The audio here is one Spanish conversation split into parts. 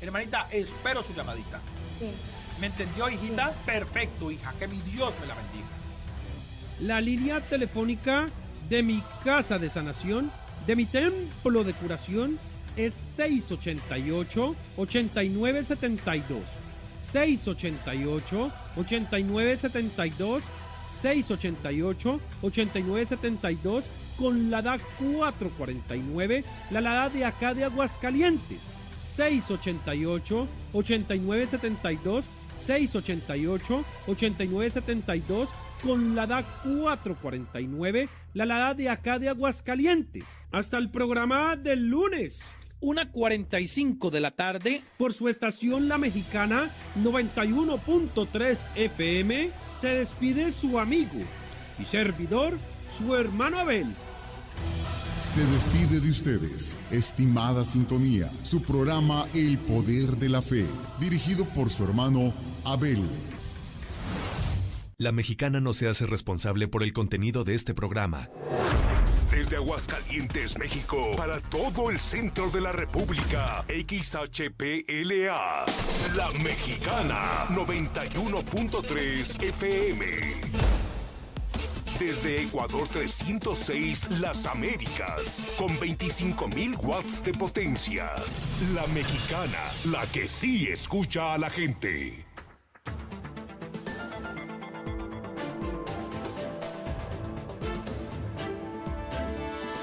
Hermanita, espero su llamadita. ¿Me entendió, hijita? Perfecto, hija. Que mi Dios me la bendiga. La línea telefónica de mi casa de sanación, de mi templo de curación, es 688-8972. 688-8972. 688-8972 con la DA 449, la LADA de acá de Aguascalientes. 688-8972, 688-8972 con la DA 449, la LADA de acá de Aguascalientes. Hasta el programa del lunes. 1.45 de la tarde por su estación La Mexicana 91.3 FM se despide su amigo y servidor, su hermano Abel. Se despide de ustedes, estimada sintonía, su programa El Poder de la Fe, dirigido por su hermano Abel. La mexicana no se hace responsable por el contenido de este programa. Desde Aguascalientes, México, para todo el centro de la República, XHPLA, La Mexicana, 91.3 FM. Desde Ecuador 306, Las Américas, con 25.000 watts de potencia. La Mexicana, la que sí escucha a la gente.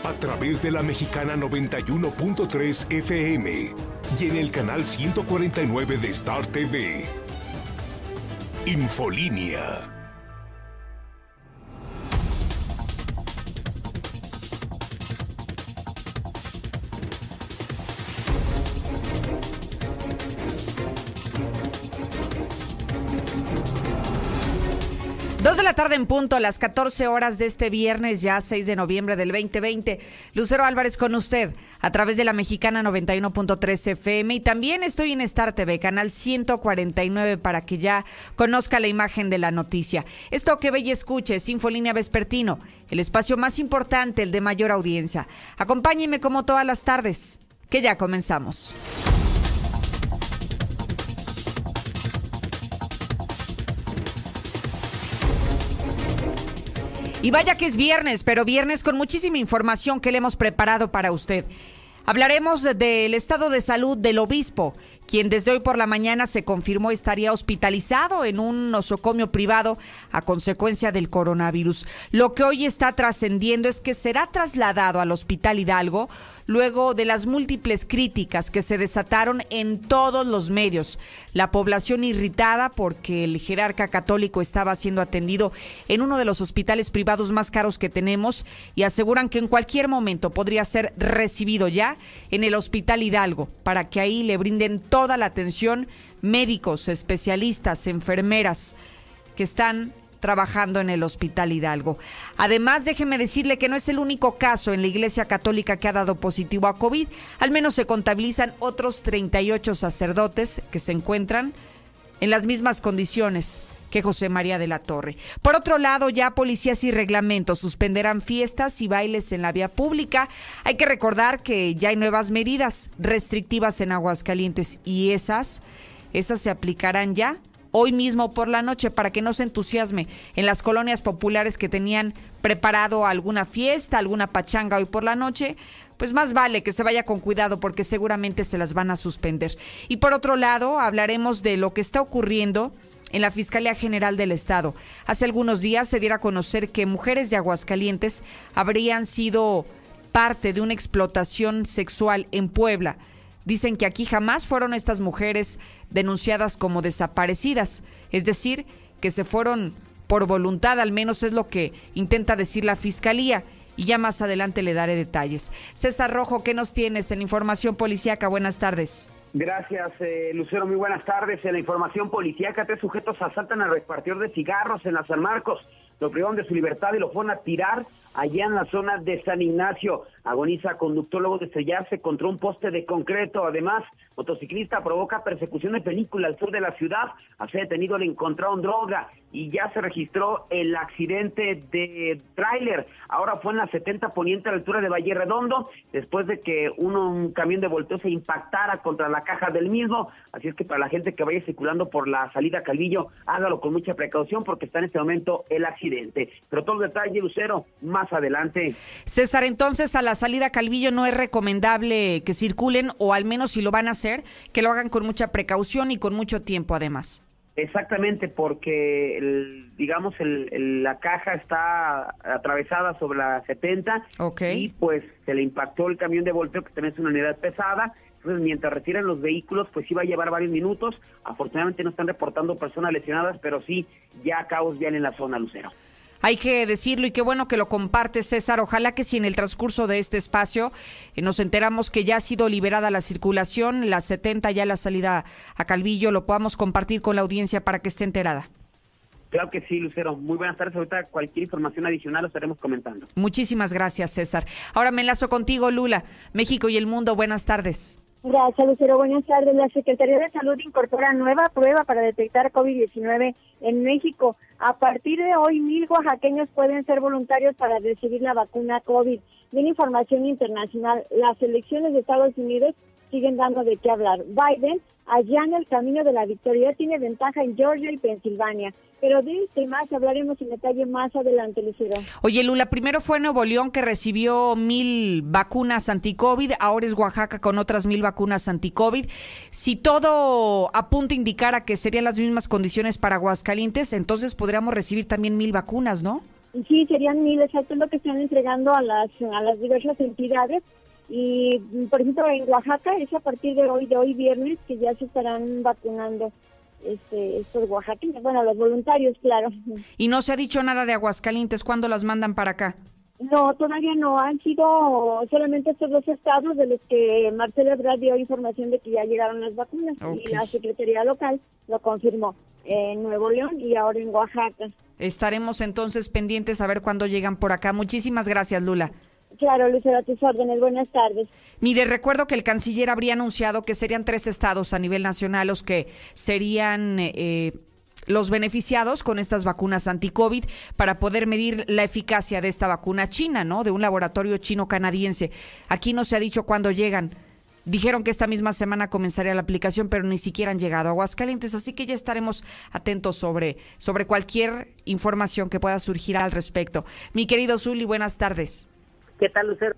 a través de la mexicana 91.3 FM y en el canal 149 de Star TV. Infolínea. La tarde en punto, a las 14 horas de este viernes, ya 6 de noviembre del 2020. Lucero Álvarez con usted a través de la mexicana 91.3 FM y también estoy en Star TV, canal 149, para que ya conozca la imagen de la noticia. Esto que ve y escuche es Infolínea Vespertino, el espacio más importante, el de mayor audiencia. Acompáñeme como todas las tardes, que ya comenzamos. Y vaya que es viernes, pero viernes con muchísima información que le hemos preparado para usted. Hablaremos del estado de salud del obispo, quien desde hoy por la mañana se confirmó estaría hospitalizado en un nosocomio privado a consecuencia del coronavirus. Lo que hoy está trascendiendo es que será trasladado al Hospital Hidalgo luego de las múltiples críticas que se desataron en todos los medios. La población irritada porque el jerarca católico estaba siendo atendido en uno de los hospitales privados más caros que tenemos y aseguran que en cualquier momento podría ser recibido ya en el Hospital Hidalgo para que ahí le brinden toda la atención médicos, especialistas, enfermeras que están trabajando en el Hospital Hidalgo. Además, déjeme decirle que no es el único caso en la Iglesia Católica que ha dado positivo a COVID. Al menos se contabilizan otros 38 sacerdotes que se encuentran en las mismas condiciones que José María de la Torre. Por otro lado, ya policías y reglamentos suspenderán fiestas y bailes en la vía pública. Hay que recordar que ya hay nuevas medidas restrictivas en Aguascalientes y esas, esas se aplicarán ya hoy mismo por la noche para que no se entusiasme en las colonias populares que tenían preparado alguna fiesta, alguna pachanga hoy por la noche, pues más vale que se vaya con cuidado porque seguramente se las van a suspender. Y por otro lado, hablaremos de lo que está ocurriendo en la Fiscalía General del Estado. Hace algunos días se diera a conocer que mujeres de Aguascalientes habrían sido parte de una explotación sexual en Puebla. Dicen que aquí jamás fueron estas mujeres denunciadas como desaparecidas, es decir, que se fueron por voluntad, al menos es lo que intenta decir la Fiscalía. Y ya más adelante le daré detalles. César Rojo, ¿qué nos tienes en información policíaca? Buenas tardes. Gracias, eh, Lucero. Muy buenas tardes. En la información policíaca, tres sujetos asaltan al repartidor de cigarros en la San Marcos. Lo privaron de su libertad y lo fueron a tirar allá en la zona de San Ignacio. agoniza conductor luego de estrellarse contra un poste de concreto. Además, motociclista provoca persecución de película al sur de la ciudad. Hace detenido le encontraron droga y ya se registró el accidente de tráiler. Ahora fue en la 70 poniente a la altura de Valle Redondo, después de que un camión de volteo se impactara contra la caja del mismo. Así es que para la gente que vaya circulando por la salida Calvillo, hágalo con mucha precaución porque está en este momento el accidente. Pero todo el detalle, Lucero, más adelante. César, entonces a la salida Calvillo no es recomendable que circulen o al menos si lo van a hacer, que lo hagan con mucha precaución y con mucho tiempo además. Exactamente, porque digamos el, la caja está atravesada sobre la 70 y pues se le impactó el camión de volteo que también es una unidad pesada. Entonces, mientras retiran los vehículos, pues sí va a llevar varios minutos. Afortunadamente no están reportando personas lesionadas, pero sí ya caos vial en la zona, Lucero. Hay que decirlo y qué bueno que lo comparte César. Ojalá que si en el transcurso de este espacio eh, nos enteramos que ya ha sido liberada la circulación, la 70 ya la salida a Calvillo, lo podamos compartir con la audiencia para que esté enterada. Claro que sí, Lucero. Muy buenas tardes. Ahorita cualquier información adicional lo estaremos comentando. Muchísimas gracias, César. Ahora me enlazo contigo, Lula. México y el mundo, buenas tardes. Gracias, Lucero. Buenas tardes. La Secretaría de Salud incorpora nueva prueba para detectar COVID-19 en México. A partir de hoy, mil oaxaqueños pueden ser voluntarios para recibir la vacuna COVID. Bien información internacional. Las elecciones de Estados Unidos siguen dando de qué hablar. Biden allá en el camino de la victoria tiene ventaja en Georgia y Pensilvania. Pero de este más hablaremos en detalle más adelante, Lucero. Oye, Lula, primero fue Nuevo León que recibió mil vacunas anti-COVID, ahora es Oaxaca con otras mil vacunas anti-COVID. Si todo apunta a indicar a que serían las mismas condiciones para Aguascalientes, entonces podríamos recibir también mil vacunas, ¿no? Sí, serían mil, exacto, es lo que están entregando a las, a las diversas entidades. Y, por ejemplo, en Oaxaca es a partir de hoy, de hoy viernes, que ya se estarán vacunando este, estos oaxaqueños, bueno, los voluntarios, claro. ¿Y no se ha dicho nada de Aguascalientes? ¿Cuándo las mandan para acá? No, todavía no. Han sido solamente estos dos estados de los que Marcelo Ebrard dio información de que ya llegaron las vacunas y la Secretaría Local lo confirmó en Nuevo León y ahora en Oaxaca. Estaremos entonces pendientes a ver cuándo llegan por acá. Muchísimas gracias, Lula. Claro, Lucero, a tus órdenes. Buenas tardes. Mire, recuerdo que el canciller habría anunciado que serían tres estados a nivel nacional los que serían... Eh, los beneficiados con estas vacunas anti-COVID para poder medir la eficacia de esta vacuna china, ¿no? De un laboratorio chino-canadiense. Aquí no se ha dicho cuándo llegan. Dijeron que esta misma semana comenzaría la aplicación, pero ni siquiera han llegado a Aguascalientes, así que ya estaremos atentos sobre, sobre cualquier información que pueda surgir al respecto. Mi querido Zuli, buenas tardes. ¿Qué tal, Lucero?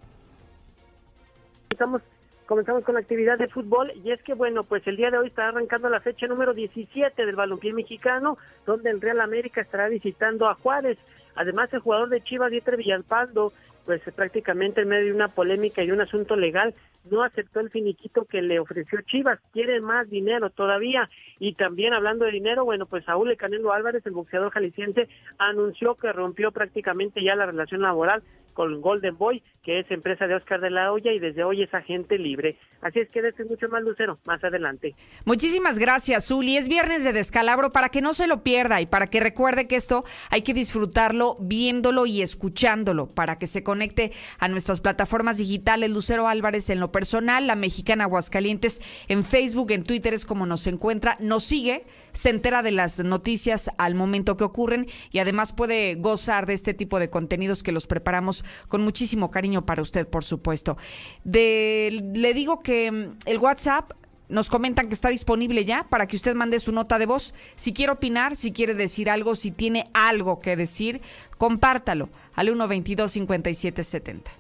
Estamos, comenzamos con la actividad de fútbol y es que, bueno, pues el día de hoy está arrancando la fecha número 17 del balompié mexicano, donde el Real América estará visitando a Juárez. Además, el jugador de Chivas, Dieter Villalpando, pues prácticamente en medio de una polémica y un asunto legal, no aceptó el finiquito que le ofreció Chivas, quiere más dinero todavía. Y también hablando de dinero, bueno, pues Saúl El Canelo Álvarez, el boxeador jalisciense, anunció que rompió prácticamente ya la relación laboral con Golden Boy, que es empresa de Oscar de la Hoya y desde hoy es agente libre. Así es que desde mucho más lucero más adelante. Muchísimas gracias, Zuli. Es viernes de descalabro para que no se lo pierda y para que recuerde que esto hay que disfrutarlo viéndolo y escuchándolo para que se conecte a nuestras plataformas digitales. Lucero Álvarez en lo personal, la mexicana Aguascalientes en Facebook, en Twitter es como nos encuentra, nos sigue se entera de las noticias al momento que ocurren y además puede gozar de este tipo de contenidos que los preparamos con muchísimo cariño para usted, por supuesto. le digo que mm, el WhatsApp nos comentan que está disponible ya para que usted mande su nota de voz. Si quiere opinar, si quiere decir algo, si tiene algo que decir, compártalo al 122 5770.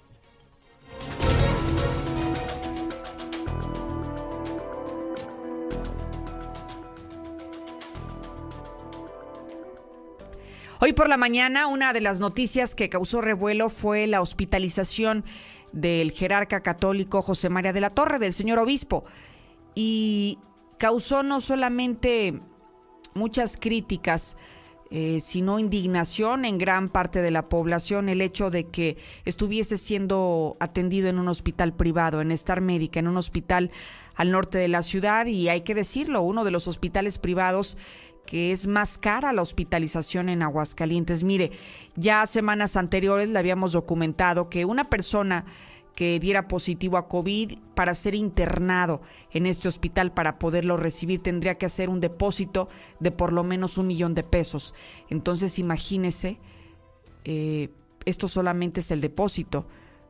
Hoy por la mañana, una de las noticias que causó revuelo fue la hospitalización del jerarca católico José María de la Torre, del señor obispo, y causó no solamente muchas críticas, eh, sino indignación en gran parte de la población el hecho de que estuviese siendo atendido en un hospital privado, en Star Médica, en un hospital al norte de la ciudad. Y hay que decirlo, uno de los hospitales privados que es más cara la hospitalización en Aguascalientes. Mire, ya semanas anteriores le habíamos documentado que una persona que diera positivo a COVID para ser internado en este hospital para poderlo recibir tendría que hacer un depósito de por lo menos un millón de pesos. Entonces imagínese, eh, esto solamente es el depósito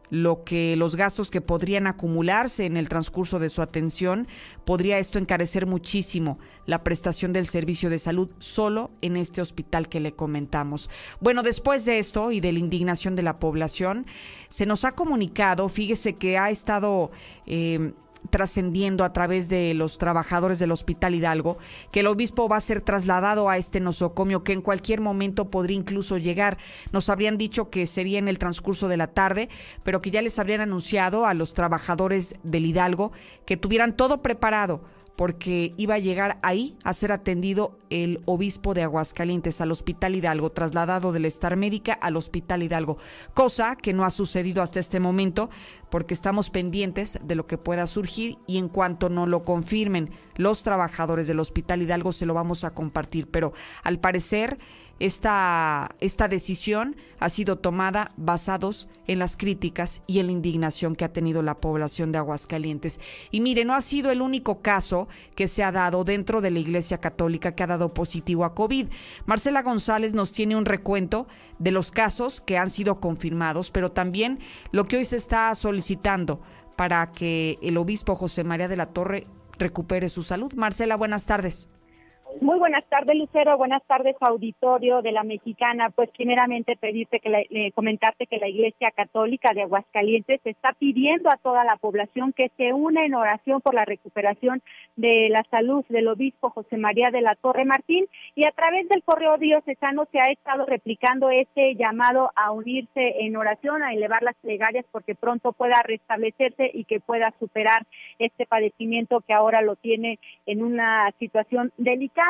lo que los gastos que podrían acumularse en el transcurso de su atención, podría esto encarecer muchísimo la prestación del servicio de salud solo en este hospital que le comentamos. Bueno, después de esto y de la indignación de la población, se nos ha comunicado, fíjese que ha estado eh, trascendiendo a través de los trabajadores del Hospital Hidalgo que el obispo va a ser trasladado a este nosocomio que en cualquier momento podría incluso llegar. Nos habrían dicho que sería en el transcurso de la tarde, pero que ya les habrían anunciado a los trabajadores del Hidalgo que tuvieran todo preparado porque iba a llegar ahí a ser atendido el obispo de Aguascalientes al Hospital Hidalgo, trasladado de la Star Médica al Hospital Hidalgo, cosa que no ha sucedido hasta este momento porque estamos pendientes de lo que pueda surgir y en cuanto no lo confirmen los trabajadores del Hospital Hidalgo se lo vamos a compartir, pero al parecer esta, esta decisión ha sido tomada basados en las críticas y en la indignación que ha tenido la población de Aguascalientes. Y mire, no ha sido el único caso que se ha dado dentro de la Iglesia Católica que ha dado positivo a COVID. Marcela González nos tiene un recuento de los casos que han sido confirmados, pero también lo que hoy se está solicitando para que el obispo José María de la Torre recupere su salud. Marcela, buenas tardes. Muy buenas tardes, Lucero. Buenas tardes, auditorio de la Mexicana. Pues primeramente pedirte que comentarte que la Iglesia Católica de Aguascalientes está pidiendo a toda la población que se una en oración por la recuperación de la salud del obispo José María de la Torre Martín y a través del correo diocesano se ha estado replicando este llamado a unirse en oración, a elevar las plegarias porque pronto pueda restablecerse y que pueda superar este padecimiento que ahora lo tiene en una situación delicada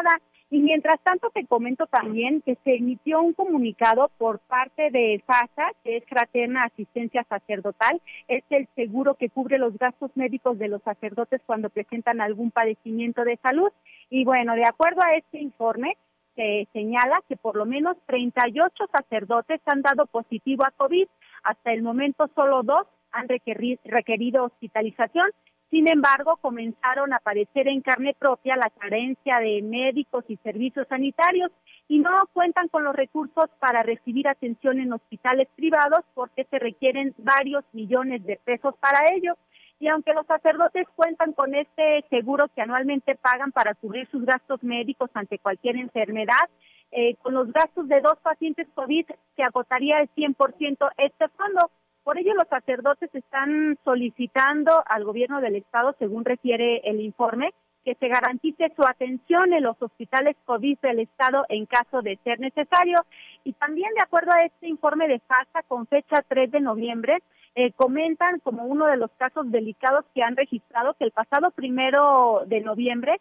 y mientras tanto te comento también que se emitió un comunicado por parte de FASA, que es Fraterna Asistencia Sacerdotal, es el seguro que cubre los gastos médicos de los sacerdotes cuando presentan algún padecimiento de salud. Y bueno, de acuerdo a este informe, se señala que por lo menos 38 sacerdotes han dado positivo a COVID. Hasta el momento solo dos han requerido hospitalización sin embargo, comenzaron a aparecer en carne propia la carencia de médicos y servicios sanitarios y no cuentan con los recursos para recibir atención en hospitales privados porque se requieren varios millones de pesos para ello. Y aunque los sacerdotes cuentan con este seguro que anualmente pagan para cubrir sus gastos médicos ante cualquier enfermedad, eh, con los gastos de dos pacientes COVID se agotaría el 100% este fondo. Por ello, los sacerdotes están solicitando al gobierno del Estado, según refiere el informe, que se garantice su atención en los hospitales COVID del Estado en caso de ser necesario. Y también, de acuerdo a este informe de FASA, con fecha 3 de noviembre, eh, comentan como uno de los casos delicados que han registrado que el pasado primero de noviembre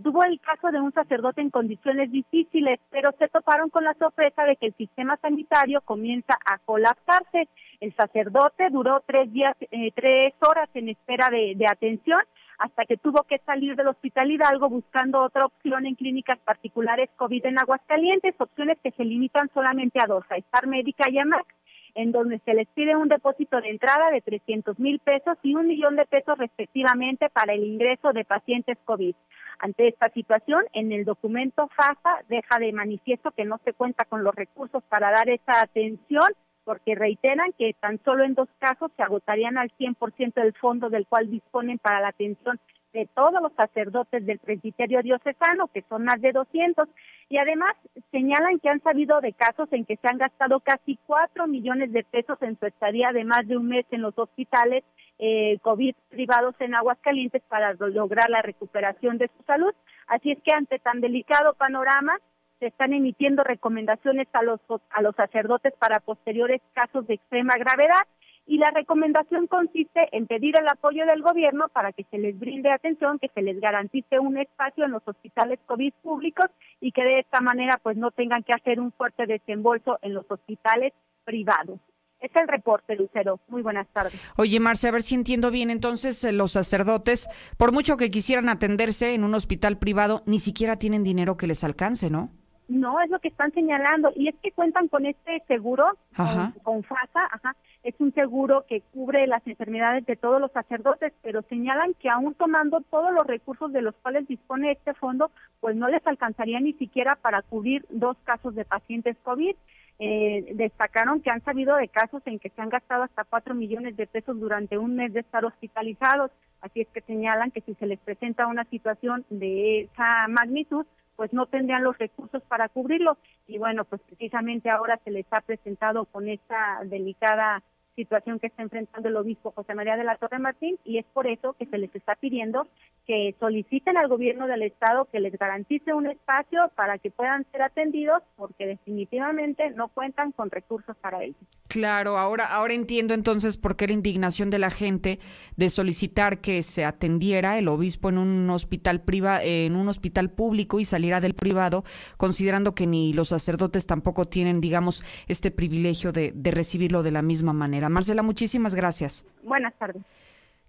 tuvo el caso de un sacerdote en condiciones difíciles, pero se toparon con la sorpresa de que el sistema sanitario comienza a colapsarse. El sacerdote duró tres días, eh, tres horas en espera de, atención hasta que tuvo que salir del hospital Hidalgo buscando otra opción en clínicas particulares COVID en Aguascalientes, opciones que se limitan solamente a dos, a Estar Médica y a MAC en donde se les pide un depósito de entrada de 300 mil pesos y un millón de pesos respectivamente para el ingreso de pacientes COVID. Ante esta situación, en el documento FASA deja de manifiesto que no se cuenta con los recursos para dar esa atención porque reiteran que tan solo en dos casos se agotarían al 100% del fondo del cual disponen para la atención de todos los sacerdotes del presbiterio diocesano, que son más de 200, y además señalan que han sabido de casos en que se han gastado casi 4 millones de pesos en su estadía de más de un mes en los hospitales eh, COVID privados en Aguascalientes para lograr la recuperación de su salud. Así es que ante tan delicado panorama, se están emitiendo recomendaciones a los, a los sacerdotes para posteriores casos de extrema gravedad y la recomendación consiste en pedir el apoyo del gobierno para que se les brinde atención, que se les garantice un espacio en los hospitales COVID públicos y que de esta manera pues no tengan que hacer un fuerte desembolso en los hospitales privados. Es el reporte, Lucero. Muy buenas tardes. Oye, Marce, a ver si entiendo bien. Entonces, eh, los sacerdotes, por mucho que quisieran atenderse en un hospital privado, ni siquiera tienen dinero que les alcance, ¿no? No, es lo que están señalando. Y es que cuentan con este seguro, con, FASA, ajá. es un seguro que cubre las enfermedades de todos los sacerdotes, pero señalan que aún tomando todos los recursos de los cuales dispone este fondo, pues no les alcanzaría ni siquiera para cubrir dos casos de pacientes COVID. Eh, destacaron que han sabido de casos en que se han gastado hasta cuatro millones de pesos durante un mes de estar hospitalizados. Así es que señalan que si se les presenta una situación de esa magnitud, pues no tendrían los recursos para cubrirlo. Y bueno, pues precisamente ahora se les ha presentado con esta delicada situación que está enfrentando el obispo José María de la Torre Martín y es por eso que se les está pidiendo que soliciten al gobierno del estado que les garantice un espacio para que puedan ser atendidos porque definitivamente no cuentan con recursos para ello. Claro, ahora ahora entiendo entonces por qué la indignación de la gente de solicitar que se atendiera el obispo en un hospital privado en un hospital público y saliera del privado, considerando que ni los sacerdotes tampoco tienen, digamos, este privilegio de recibirlo de la misma manera. Marcela, muchísimas gracias. Buenas tardes.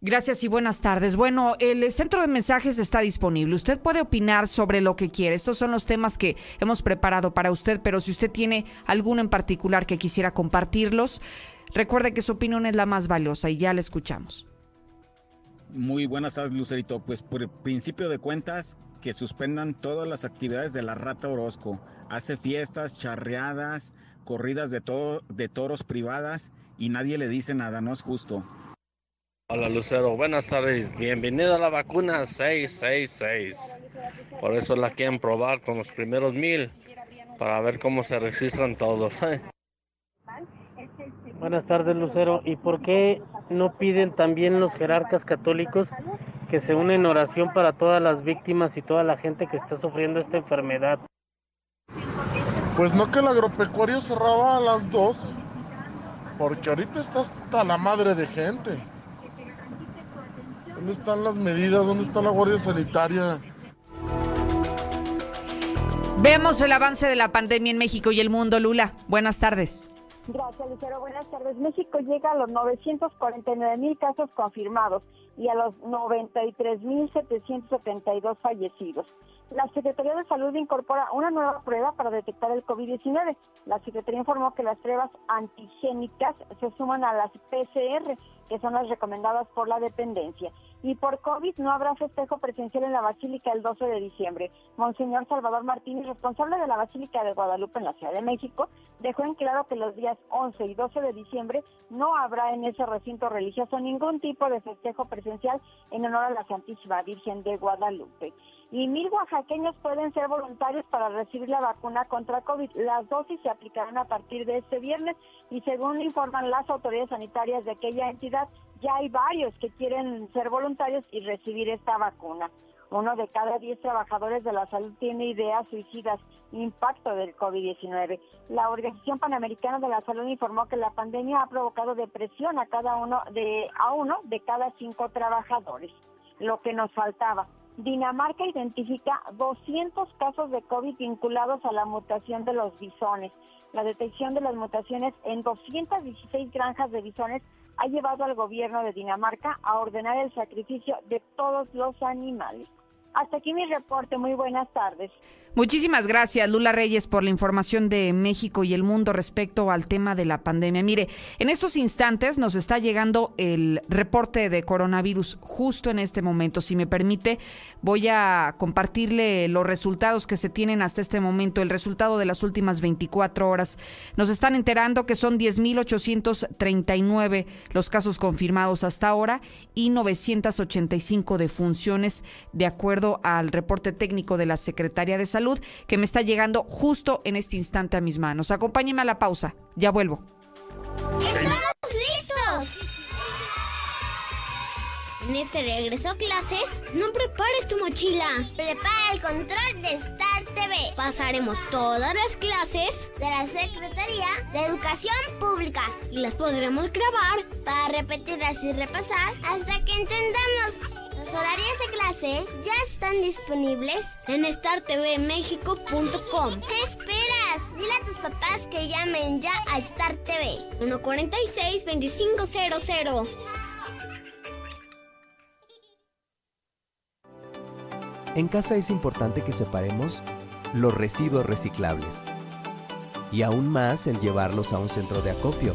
Gracias y buenas tardes. Bueno, el centro de mensajes está disponible. Usted puede opinar sobre lo que quiere. Estos son los temas que hemos preparado para usted, pero si usted tiene alguno en particular que quisiera compartirlos, recuerde que su opinión es la más valiosa y ya la escuchamos. Muy buenas tardes, Lucerito. Pues por principio de cuentas, que suspendan todas las actividades de la Rata Orozco. Hace fiestas, charreadas, corridas de, todo, de toros privadas y nadie le dice nada, no es justo. Hola Lucero, buenas tardes, bienvenido a la vacuna 666. Por eso la quieren probar con los primeros mil, para ver cómo se registran todos. Buenas tardes Lucero, ¿y por qué no piden también los jerarcas católicos que se unen en oración para todas las víctimas y toda la gente que está sufriendo esta enfermedad? Pues no que el agropecuario cerraba a las dos porque ahorita está hasta la madre de gente. ¿Dónde están las medidas? ¿Dónde está la Guardia Sanitaria? Vemos el avance de la pandemia en México y el mundo, Lula. Buenas tardes. Gracias, Lucero. Buenas tardes. México llega a los 949 mil casos confirmados y a los 93.772 fallecidos. La Secretaría de Salud incorpora una nueva prueba para detectar el COVID-19. La Secretaría informó que las pruebas antigénicas se suman a las PCR, que son las recomendadas por la dependencia. Y por COVID no habrá festejo presencial en la Basílica el 12 de diciembre. Monseñor Salvador Martínez, responsable de la Basílica de Guadalupe en la Ciudad de México, dejó en claro que los días 11 y 12 de diciembre no habrá en ese recinto religioso ningún tipo de festejo presencial en honor a la Santísima Virgen de Guadalupe y mil oaxaqueños pueden ser voluntarios para recibir la vacuna contra COVID. Las dosis se aplicarán a partir de este viernes y según informan las autoridades sanitarias de aquella entidad, ya hay varios que quieren ser voluntarios y recibir esta vacuna. Uno de cada diez trabajadores de la salud tiene ideas suicidas, impacto del COVID-19. La Organización Panamericana de la Salud informó que la pandemia ha provocado depresión a cada uno de a uno de cada cinco trabajadores. Lo que nos faltaba, Dinamarca identifica 200 casos de COVID vinculados a la mutación de los bisones. La detección de las mutaciones en 216 granjas de bisones ha llevado al gobierno de Dinamarca a ordenar el sacrificio de todos los animales. Hasta aquí mi reporte. Muy buenas tardes. Muchísimas gracias, Lula Reyes, por la información de México y el mundo respecto al tema de la pandemia. Mire, en estos instantes nos está llegando el reporte de coronavirus justo en este momento. Si me permite, voy a compartirle los resultados que se tienen hasta este momento, el resultado de las últimas 24 horas. Nos están enterando que son 10.839 los casos confirmados hasta ahora y 985 defunciones, de acuerdo al reporte técnico de la Secretaría de Salud que me está llegando justo en este instante a mis manos. Acompáñeme a la pausa. Ya vuelvo. ¡Estamos listos! En este regreso a clases, no prepares tu mochila. Prepara el control de Star TV. Pasaremos todas las clases de la Secretaría de Educación Pública y las podremos grabar para repetirlas y repasar hasta que entendamos los horarios de clase ya están disponibles en startvmexico.com. ¿Qué esperas? Dile a tus papás que llamen ya a Star TV. 146-2500. En casa es importante que separemos los residuos reciclables. Y aún más el llevarlos a un centro de acopio.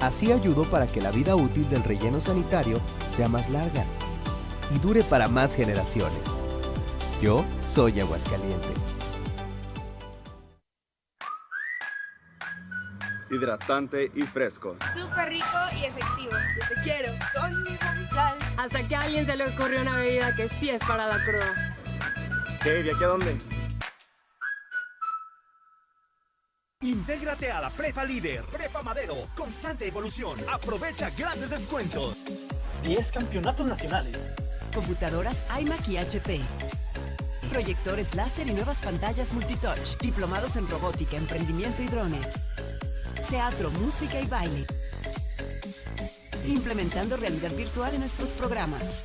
Así ayudo para que la vida útil del relleno sanitario sea más larga y dure para más generaciones. Yo soy Aguascalientes. hidratante y fresco. Súper rico y efectivo. Yo te quiero con mi sal. Hasta que a alguien se le ocurrió una bebida que sí es para la cruda. ¿Qué? ¿De aquí a dónde? Intégrate a la Prepa Líder, Prepa Madero, constante evolución. Aprovecha grandes descuentos. 10 campeonatos nacionales. Computadoras iMac y HP. Proyectores láser y nuevas pantallas multitouch. Diplomados en robótica, emprendimiento y drone. Teatro, música y baile. Implementando realidad virtual en nuestros programas.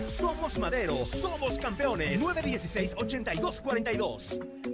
Somos Madero, somos campeones. 916-8242.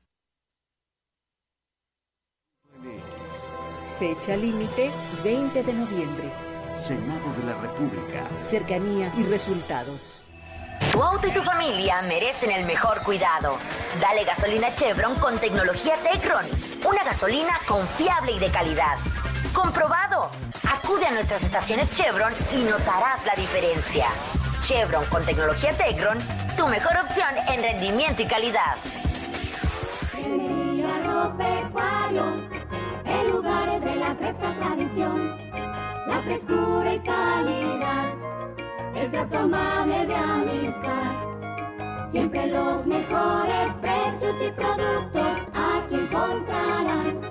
Fecha límite 20 de noviembre. Senado de la República. Cercanía y resultados. Tu auto y tu familia merecen el mejor cuidado. Dale gasolina Chevron con tecnología Tecron. Una gasolina confiable y de calidad. Comprobado. Acude a nuestras estaciones Chevron y notarás la diferencia. Chevron con tecnología Tecron, tu mejor opción en rendimiento y calidad. El lugar de la fresca tradición, la frescura y calidad, el trato amable de amistad. Siempre los mejores precios y productos aquí encontrarán.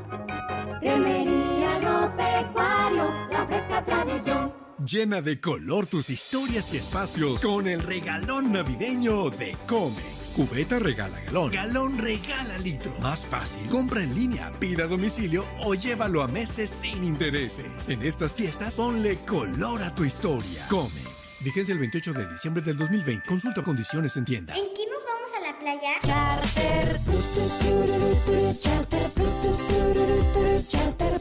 Cremería Agropecuario, la fresca tradición. Llena de color tus historias y espacios con el regalón navideño de Comex. Cubeta regala galón. Galón regala litro. Más fácil. Compra en línea, pida a domicilio o llévalo a meses sin intereses. En estas fiestas, ponle color a tu historia. Comex. Vigencia el 28 de diciembre del 2020. Consulta condiciones en tienda. ¿En qué nos vamos a la playa? Charter. Charter. Charter. Charter.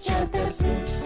Charter.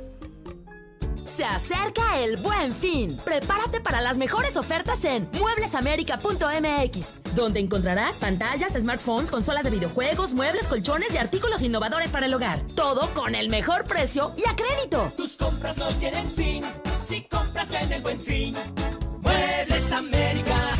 Se acerca el buen fin. Prepárate para las mejores ofertas en mueblesamerica.mx, donde encontrarás pantallas, smartphones, consolas de videojuegos, muebles, colchones y artículos innovadores para el hogar. Todo con el mejor precio y a crédito. Tus compras no tienen fin si compras en el buen fin. Muebles América.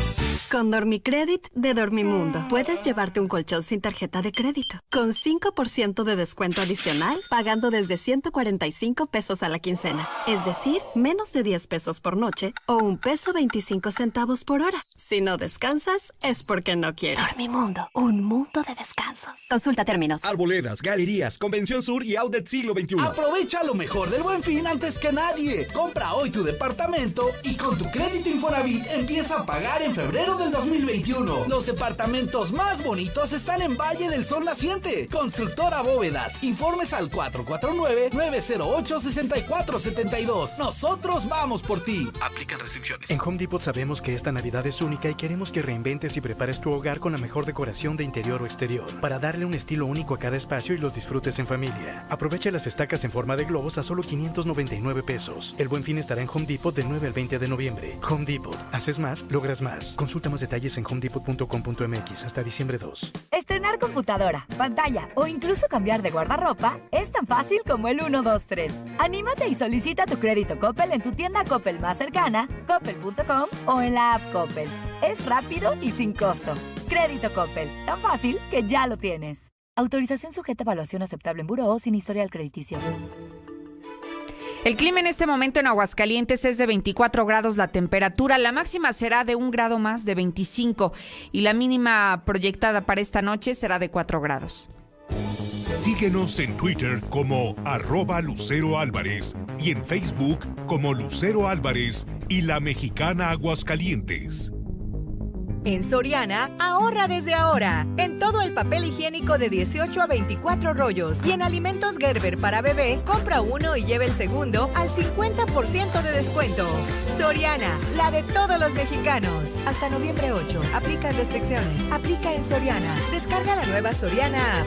Con Dormicredit de Dormimundo, puedes llevarte un colchón sin tarjeta de crédito, con 5% de descuento adicional, pagando desde 145 pesos a la quincena, es decir, menos de 10 pesos por noche o un peso 25 centavos por hora. Si no descansas, es porque no quieres. Dormimundo, un mundo de descansos. Consulta términos. Arboledas, galerías, Convención Sur y Outlet Siglo XXI. Aprovecha lo mejor del buen fin antes que nadie. Compra hoy tu departamento y con tu crédito Infonavit empieza a pagar en febrero de del 2021. Los departamentos más bonitos están en Valle del Sol Naciente. Constructora Bóvedas. Informes al 449-908-6472. Nosotros vamos por ti. Aplican restricciones. En Home Depot sabemos que esta Navidad es única y queremos que reinventes y prepares tu hogar con la mejor decoración de interior o exterior para darle un estilo único a cada espacio y los disfrutes en familia. Aprovecha las estacas en forma de globos a solo 599 pesos. El buen fin estará en Home Depot del 9 al 20 de noviembre. Home Depot. Haces más, logras más. Consulta detalles en homedepot.com.mx hasta diciembre 2. Estrenar computadora, pantalla o incluso cambiar de guardarropa es tan fácil como el 123. Anímate y solicita tu crédito Coppel en tu tienda Coppel más cercana, coppel.com o en la app Coppel. Es rápido y sin costo. Crédito Coppel, tan fácil que ya lo tienes. Autorización sujeta a evaluación aceptable en Buró sin historial crediticio. El clima en este momento en Aguascalientes es de 24 grados la temperatura, la máxima será de un grado más de 25 y la mínima proyectada para esta noche será de 4 grados. Síguenos en Twitter como arroba Lucero y en Facebook como Lucero Álvarez y la mexicana Aguascalientes. En Soriana, ahorra desde ahora. En todo el papel higiénico de 18 a 24 rollos y en alimentos Gerber para bebé, compra uno y lleve el segundo al 50% de descuento. Soriana, la de todos los mexicanos. Hasta noviembre 8. Aplica restricciones. Aplica en Soriana. Descarga la nueva Soriana app.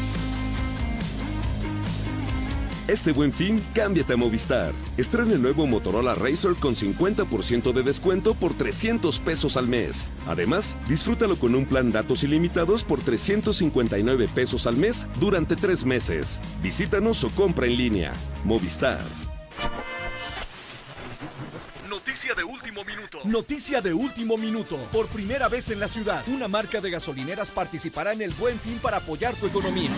Este buen fin, cámbiate a Movistar. Estrena el nuevo Motorola Razr con 50% de descuento por 300 pesos al mes. Además, disfrútalo con un plan datos ilimitados por 359 pesos al mes durante tres meses. Visítanos o compra en línea. Movistar. Noticia de último minuto. Noticia de último minuto. Por primera vez en la ciudad, una marca de gasolineras participará en el Buen Fin para apoyar tu economía.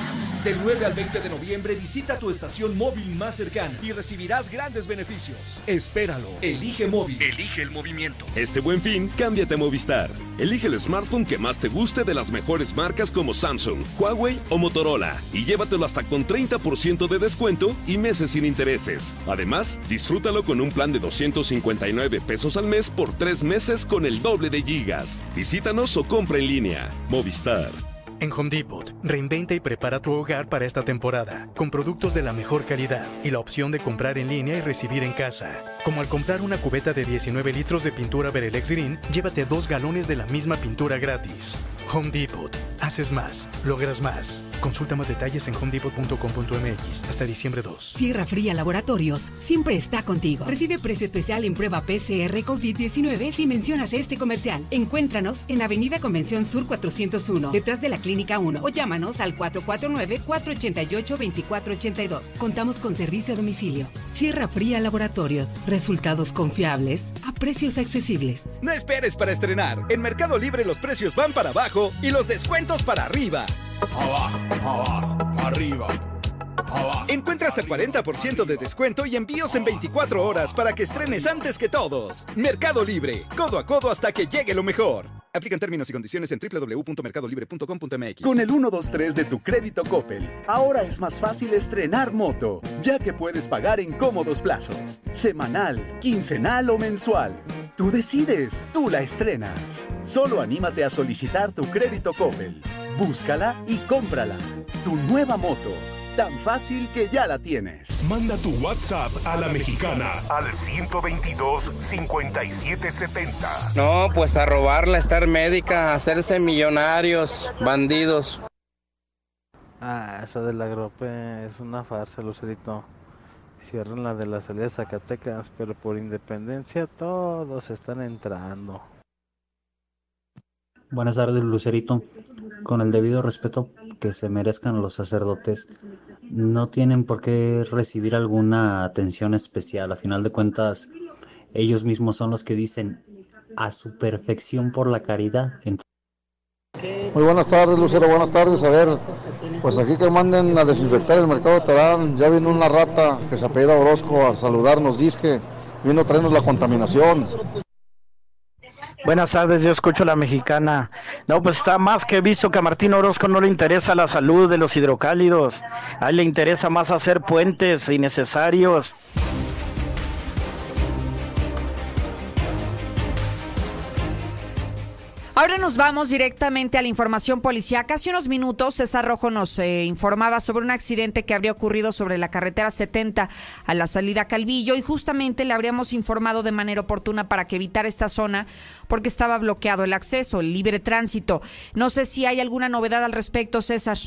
Del 9 al 20 de noviembre visita tu estación móvil más cercana y recibirás grandes beneficios. Espéralo. Elige móvil. Elige el movimiento. Este buen fin, cámbiate a Movistar. Elige el smartphone que más te guste de las mejores marcas como Samsung, Huawei o Motorola y llévatelo hasta con 30% de descuento y meses sin intereses. Además, disfrútalo con un plan de 259 pesos al mes por tres meses con el doble de gigas. Visítanos o compra en línea. Movistar. En Home Depot, reinventa y prepara tu hogar para esta temporada, con productos de la mejor calidad y la opción de comprar en línea y recibir en casa. Como al comprar una cubeta de 19 litros de pintura Verelex Green, llévate dos galones de la misma pintura gratis. Home Depot. Haces más, logras más. Consulta más detalles en homedepot.com.mx hasta diciembre 2. Sierra Fría Laboratorios siempre está contigo. Recibe precio especial en prueba PCR COVID-19 si mencionas este comercial. Encuéntranos en Avenida Convención Sur 401, detrás de la Clínica 1 o llámanos al 449-488-2482. Contamos con servicio a domicilio. Sierra Fría Laboratorios. Resultados confiables a precios accesibles. No esperes para estrenar. En Mercado Libre los precios van para abajo y los descuentos para arriba. Abajo, abajo, arriba. Abajo, Encuentra hasta 40% de descuento y envíos en 24 horas para que estrenes antes que todos. Mercado Libre, codo a codo hasta que llegue lo mejor. Aplican términos y condiciones en www.mercadolibre.com.mx. Con el 123 de tu crédito Coppel, ahora es más fácil estrenar moto, ya que puedes pagar en cómodos plazos, semanal, quincenal o mensual. Tú decides, tú la estrenas. Solo anímate a solicitar tu crédito Coppel. Búscala y cómprala. Tu nueva moto. Tan fácil que ya la tienes. Manda tu WhatsApp a la mexicana al 122-5770. No, pues a robar la Star Médica, a hacerse millonarios, bandidos. Ah, eso del agrope es una farsa, Lucerito. Cierran la de la salida de Zacatecas, pero por independencia todos están entrando. Buenas tardes, Lucerito. Con el debido respeto que se merezcan los sacerdotes, no tienen por qué recibir alguna atención especial. A final de cuentas, ellos mismos son los que dicen, a su perfección por la caridad. Muy buenas tardes, Lucero, buenas tardes. A ver, pues aquí que manden a desinfectar el mercado de Terán, ya vino una rata que se apellida Orozco a saludarnos, disque, vino a traernos la contaminación. Buenas tardes, yo escucho la mexicana. No, pues está más que visto que a Martín Orozco no le interesa la salud de los hidrocálidos. A él le interesa más hacer puentes innecesarios. Ahora nos vamos directamente a la información policíaca. Hace unos minutos César Rojo nos eh, informaba sobre un accidente que habría ocurrido sobre la carretera 70 a la salida a Calvillo y justamente le habríamos informado de manera oportuna para que evitara esta zona porque estaba bloqueado el acceso, el libre tránsito. No sé si hay alguna novedad al respecto, César.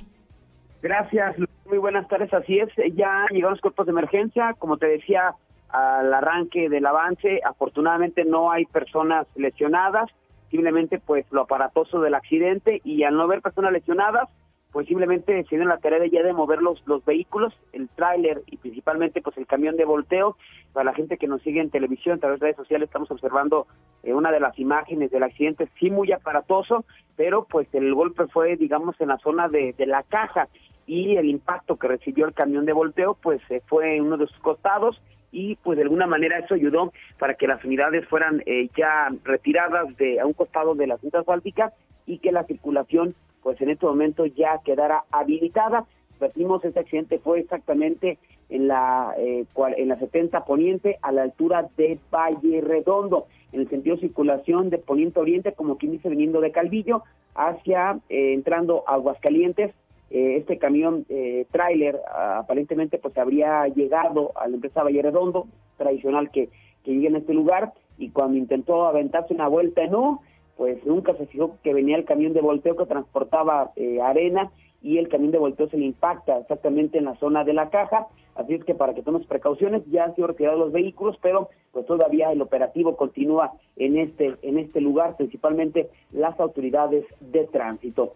Gracias, muy buenas tardes. Así es, ya llegaron los cuerpos de emergencia. Como te decía al arranque del avance, afortunadamente no hay personas lesionadas simplemente pues lo aparatoso del accidente y al no haber personas lesionadas, pues simplemente se dio la tarea ya de mover los, los vehículos, el tráiler y principalmente pues el camión de volteo. Para la gente que nos sigue en televisión, a través de redes sociales, estamos observando eh, una de las imágenes del accidente, sí muy aparatoso, pero pues el golpe fue, digamos, en la zona de, de la caja y el impacto que recibió el camión de volteo, pues eh, fue en uno de sus costados y pues de alguna manera eso ayudó para que las unidades fueran eh, ya retiradas de a un costado de la cinta asfáltica y que la circulación pues en este momento ya quedara habilitada. Repetimos, este accidente fue exactamente en la eh, en la 70 poniente a la altura de Valle Redondo, en el sentido de circulación de poniente oriente, como quien dice viniendo de Calvillo hacia eh, entrando Aguascalientes eh, este camión eh, tráiler aparentemente pues habría llegado a la empresa Valle Redondo, tradicional que, que llegue en este lugar, y cuando intentó aventarse una vuelta en U, pues nunca se fijó que venía el camión de volteo que transportaba eh, arena y el camión de volteo se le impacta exactamente en la zona de la caja, así es que para que tomes precauciones, ya han sido retirados los vehículos, pero pues todavía el operativo continúa en este, en este lugar, principalmente las autoridades de tránsito.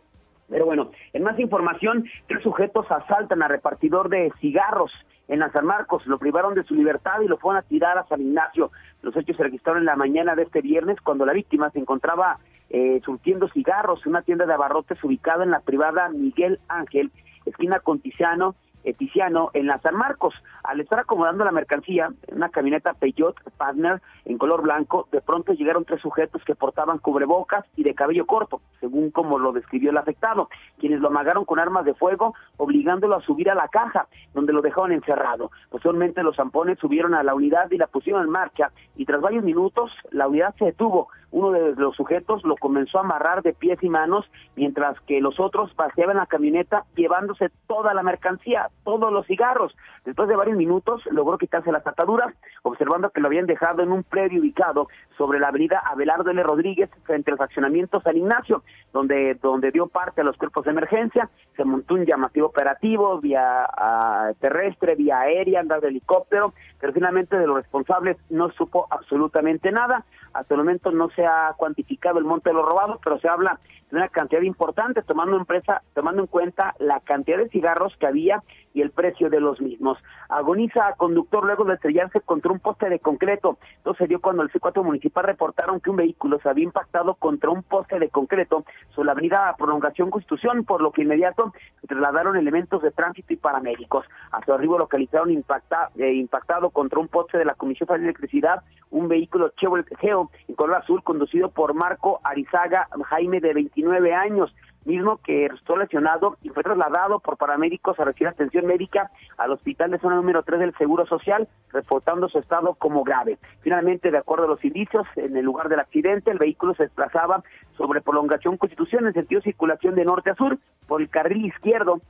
Pero bueno, en más información, tres sujetos asaltan a repartidor de cigarros en San Marcos, lo privaron de su libertad y lo fueron a tirar a San Ignacio. Los hechos se registraron en la mañana de este viernes cuando la víctima se encontraba eh, surtiendo cigarros en una tienda de abarrotes ubicada en la privada Miguel Ángel, esquina Conticiano, Tiziano en la San Marcos. Al estar acomodando la mercancía, en una camioneta Peugeot Partner en color blanco, de pronto llegaron tres sujetos que portaban cubrebocas y de cabello corto, según como lo describió el afectado, quienes lo amagaron con armas de fuego, obligándolo a subir a la caja, donde lo dejaron encerrado. Posteriormente los zampones subieron a la unidad y la pusieron en marcha, y tras varios minutos la unidad se detuvo. Uno de los sujetos lo comenzó a amarrar de pies y manos, mientras que los otros paseaban la camioneta llevándose toda la mercancía, todos los cigarros. Después de varios minutos logró quitarse las ataduras, observando que lo habían dejado en un predio ubicado sobre la avenida Abelardo L. Rodríguez, frente al fraccionamiento San Ignacio, donde, donde dio parte a los cuerpos de emergencia. Se montó un llamativo operativo vía ah, terrestre, vía aérea, andar de helicóptero, pero finalmente de los responsables no supo absolutamente nada. Hasta el momento no se ha cuantificado el monte de lo robado, pero se habla de una cantidad importante, tomando, empresa, tomando en cuenta la cantidad de cigarros que había y el precio de los mismos. Agoniza a conductor luego de estrellarse contra un poste de concreto. Esto se dio cuando el C4 municipal reportaron que un vehículo se había impactado contra un poste de concreto sobre la avenida Prolongación Constitución, por lo que inmediato se trasladaron elementos de tránsito y paramédicos. A su arribo localizaron impacta, eh, impactado contra un poste de la Comisión Federal de Electricidad un vehículo Chevrolet Geo en color azul conducido por Marco Arizaga Jaime de 29 años mismo que resultó lesionado y fue trasladado por paramédicos a recibir atención médica al hospital de zona número 3 del Seguro Social, reportando su estado como grave. Finalmente, de acuerdo a los indicios, en el lugar del accidente, el vehículo se desplazaba sobre prolongación Constitución en sentido circulación de norte a sur por el carril izquierdo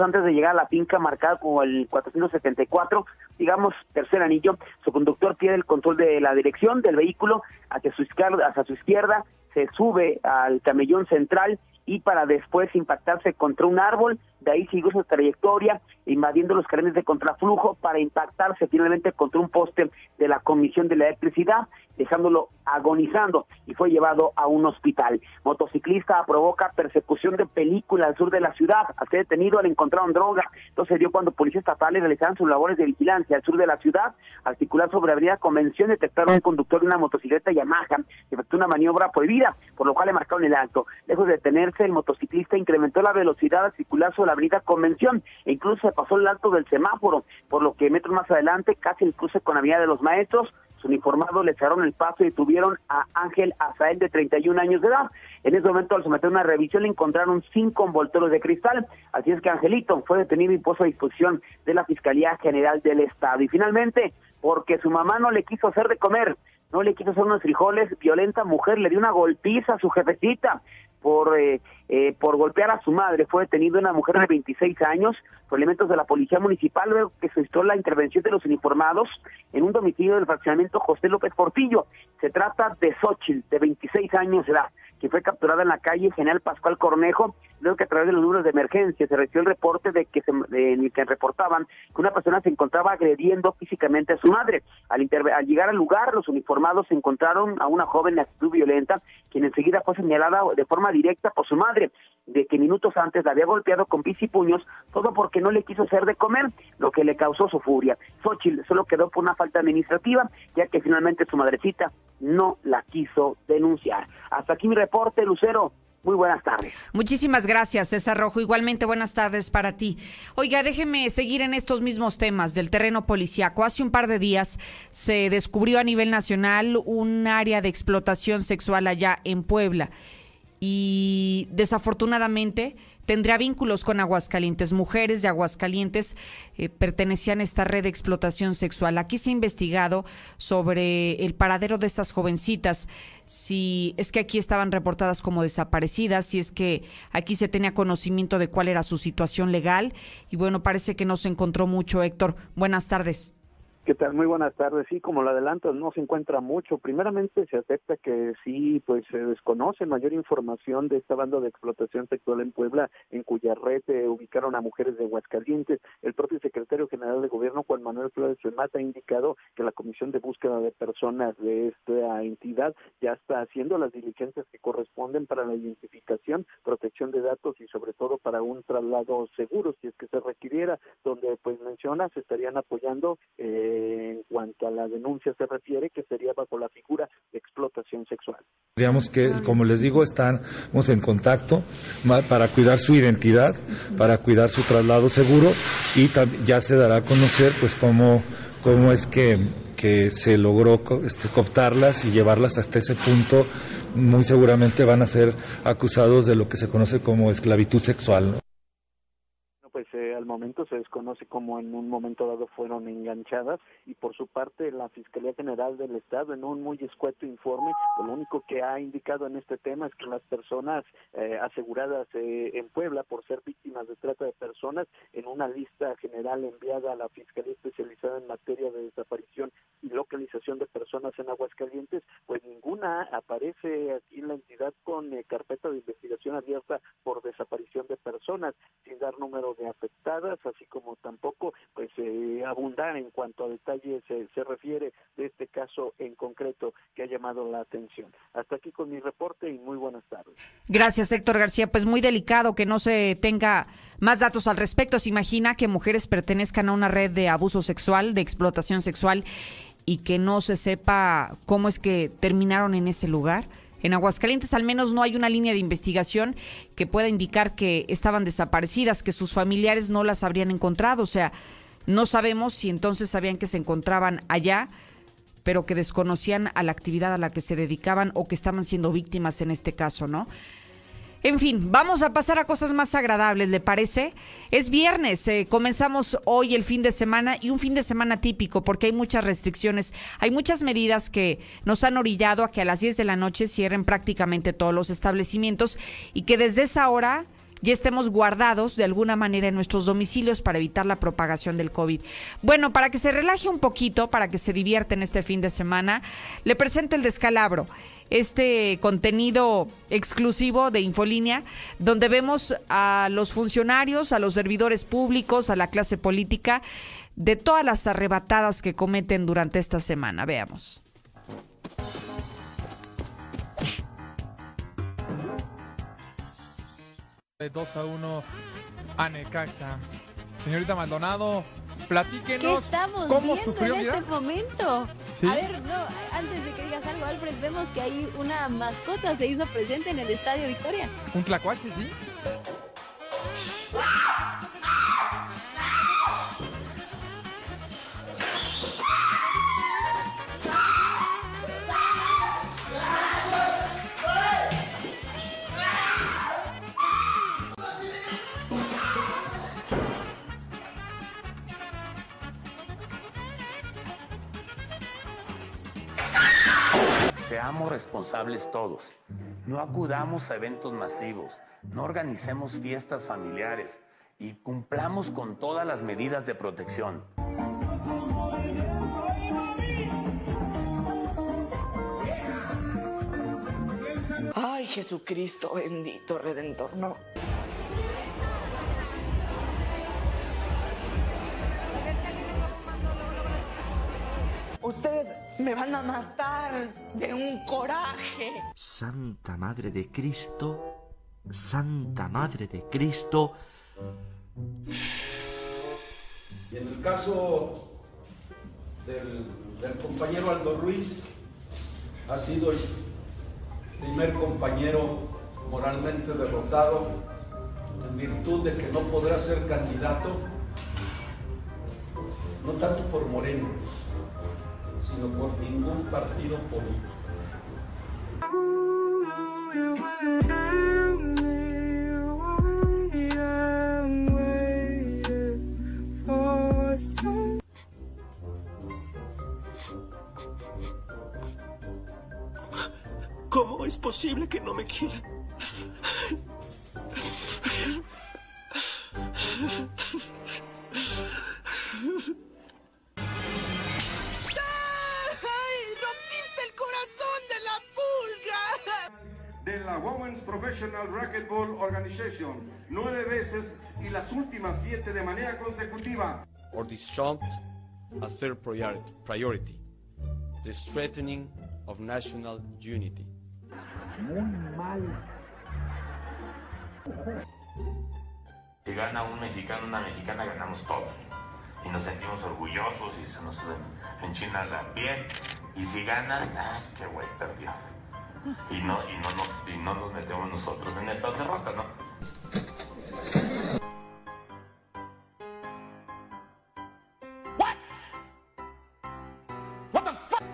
antes de llegar a la finca marcada como el 474, digamos tercer anillo, su conductor pierde el control de la dirección del vehículo hacia su izquierda, hacia su izquierda se sube al camellón central y para después impactarse contra un árbol, de ahí siguió su trayectoria invadiendo los carenes de contraflujo para impactarse finalmente contra un poste de la Comisión de la Electricidad, dejándolo agonizando y fue llevado a un hospital. Motociclista provoca persecución de película al sur de la ciudad, al ser detenido al encontrar droga. Entonces dio cuando policías estatales realizaban sus labores de vigilancia al sur de la ciudad, articular sobre Avenida Convención, detectaron un conductor de una motocicleta Yamaha, que efectuó una maniobra prohibida, por lo cual le marcaron el alto. Lejos de detenerse, el motociclista incrementó la velocidad al circular sobre la Avenida Convención e incluso se pasó el alto del semáforo, por lo que metros más adelante, casi el cruce con la Avenida de los Maestros, sus uniformados le echaron el paso y detuvieron a Ángel Azael de 31 años de edad. En ese momento, al someter una revisión, le encontraron cinco envoltorios de cristal. Así es que Angelito fue detenido y puesto a disposición de la Fiscalía General del Estado. Y finalmente, porque su mamá no le quiso hacer de comer, no le quiso hacer unos frijoles, violenta mujer le dio una golpiza a su jefecita por eh, eh, por golpear a su madre. Fue detenida una mujer de 26 años por elementos de la policía municipal luego que se la intervención de los uniformados en un domicilio del fraccionamiento José López Portillo. Se trata de Xochitl, de 26 años de edad que fue capturada en la calle General Pascual Cornejo, luego que a través de los números de emergencia se recibió el reporte de que se, que reportaban que una persona se encontraba agrediendo físicamente a su madre. Al, al llegar al lugar, los uniformados encontraron a una joven de actitud violenta, quien enseguida fue señalada de forma directa por su madre, de que minutos antes la había golpeado con pis y puños, todo porque no le quiso hacer de comer, lo que le causó su furia. Xochitl solo quedó por una falta administrativa, ya que finalmente su madrecita no la quiso denunciar. Hasta aquí mi reporte, Lucero. Muy buenas tardes. Muchísimas gracias, César Rojo. Igualmente, buenas tardes para ti. Oiga, déjeme seguir en estos mismos temas del terreno policiaco. Hace un par de días se descubrió a nivel nacional un área de explotación sexual allá en Puebla. Y desafortunadamente tendría vínculos con Aguascalientes. Mujeres de Aguascalientes eh, pertenecían a esta red de explotación sexual. Aquí se ha investigado sobre el paradero de estas jovencitas, si es que aquí estaban reportadas como desaparecidas, si es que aquí se tenía conocimiento de cuál era su situación legal. Y bueno, parece que no se encontró mucho, Héctor. Buenas tardes. ¿Qué tal? Muy buenas tardes. Sí, como lo adelanto, no se encuentra mucho. Primeramente se acepta que sí, pues se desconoce mayor información de esta banda de explotación sexual en Puebla, en cuya red eh, ubicaron a mujeres de Huascalientes. El propio secretario general de gobierno, Juan Manuel Flores Mata, ha indicado que la Comisión de Búsqueda de Personas de esta entidad ya está haciendo las diligencias que corresponden para la identificación, protección de datos y sobre todo para un traslado seguro, si es que se requiriera, donde pues menciona se estarían apoyando eh, en cuanto a la denuncia se refiere, que sería bajo la figura de explotación sexual. Digamos que, como les digo, estamos en contacto para cuidar su identidad, para cuidar su traslado seguro y ya se dará a conocer pues cómo, cómo es que, que se logró este, cooptarlas y llevarlas hasta ese punto. Muy seguramente van a ser acusados de lo que se conoce como esclavitud sexual al momento se desconoce cómo en un momento dado fueron enganchadas y por su parte la Fiscalía General del Estado en un muy escueto informe lo único que ha indicado en este tema es que las personas eh, aseguradas eh, en Puebla por ser víctimas de trata de personas en una lista general enviada a la Fiscalía especializada en materia de desaparición y localización de personas en Aguascalientes pues ninguna aparece aquí en la entidad con carpeta de investigación abierta por desaparición de personas sin dar número de así como tampoco pues eh, abundar en cuanto a detalles se refiere de este caso en concreto que ha llamado la atención. Hasta aquí con mi reporte y muy buenas tardes. Gracias, Héctor García. Pues muy delicado que no se tenga más datos al respecto. Se imagina que mujeres pertenezcan a una red de abuso sexual, de explotación sexual y que no se sepa cómo es que terminaron en ese lugar. En Aguascalientes al menos no hay una línea de investigación que pueda indicar que estaban desaparecidas, que sus familiares no las habrían encontrado. O sea, no sabemos si entonces sabían que se encontraban allá, pero que desconocían a la actividad a la que se dedicaban o que estaban siendo víctimas en este caso, ¿no? En fin, vamos a pasar a cosas más agradables, ¿le parece? Es viernes, eh, comenzamos hoy el fin de semana y un fin de semana típico porque hay muchas restricciones, hay muchas medidas que nos han orillado a que a las 10 de la noche cierren prácticamente todos los establecimientos y que desde esa hora ya estemos guardados de alguna manera en nuestros domicilios para evitar la propagación del COVID. Bueno, para que se relaje un poquito, para que se divierten este fin de semana, le presento el descalabro. Este contenido exclusivo de Infolínea, donde vemos a los funcionarios, a los servidores públicos, a la clase política, de todas las arrebatadas que cometen durante esta semana. Veamos. De 2 a 1 a Necaxa. Señorita Maldonado, platíquenos ¿Qué estamos cómo viendo sufrió en este momento? Sí. A ver, no, antes de que digas algo, Alfred, vemos que hay una mascota se hizo presente en el Estadio Victoria. un tlacuache, ¿sí? Responsables todos. No acudamos a eventos masivos. No organicemos fiestas familiares. Y cumplamos con todas las medidas de protección. Ay, Jesucristo bendito, redentor, no. Me van a matar de un coraje. Santa Madre de Cristo, Santa Madre de Cristo. Y en el caso del, del compañero Aldo Ruiz, ha sido el primer compañero moralmente derrotado en virtud de que no podrá ser candidato, no tanto por Moreno, sino por ningún partido político. ¿Cómo es posible que no me quieran? Organization, nueve veces y las últimas siete de manera consecutiva. or disjunct a third priority, priority the strengthening of national unity. Muy mal. Si gana un mexicano, una mexicana, ganamos todos. Y nos sentimos orgullosos y se nos enchina la piel. Y si gana, ah, qué güey, perdió. Y no, y, no nos, y no nos metemos nosotros en esta derrota, ¿no?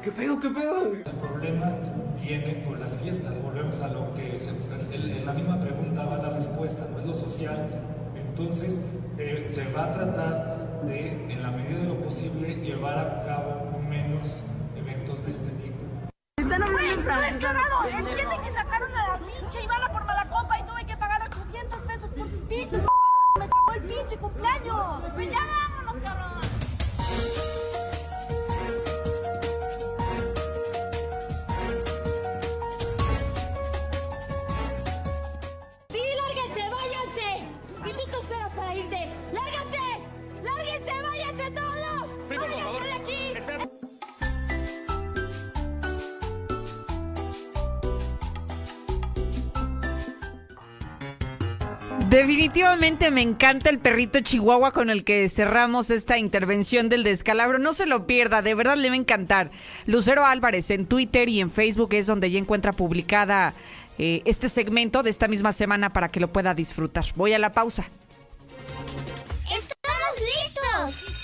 ¿Qué pedo, qué pedo? El problema viene con las fiestas. Volvemos a lo que se- el- en la misma pregunta va la respuesta, no es lo social. Entonces, se, se va a tratar de, en la medida de lo posible, llevar a cabo menos eventos de este tipo. Están hablando en No es francés. entienden que sacaron a la pinche Ivana por mala copa y tuve que pagar 800 pesos por sus pinches. Me cagó el pinche cumpleaños. Pues ya Definitivamente me encanta el perrito chihuahua con el que cerramos esta intervención del descalabro. No se lo pierda, de verdad le va a encantar. Lucero Álvarez en Twitter y en Facebook es donde ya encuentra publicada eh, este segmento de esta misma semana para que lo pueda disfrutar. Voy a la pausa. ¡Estamos listos!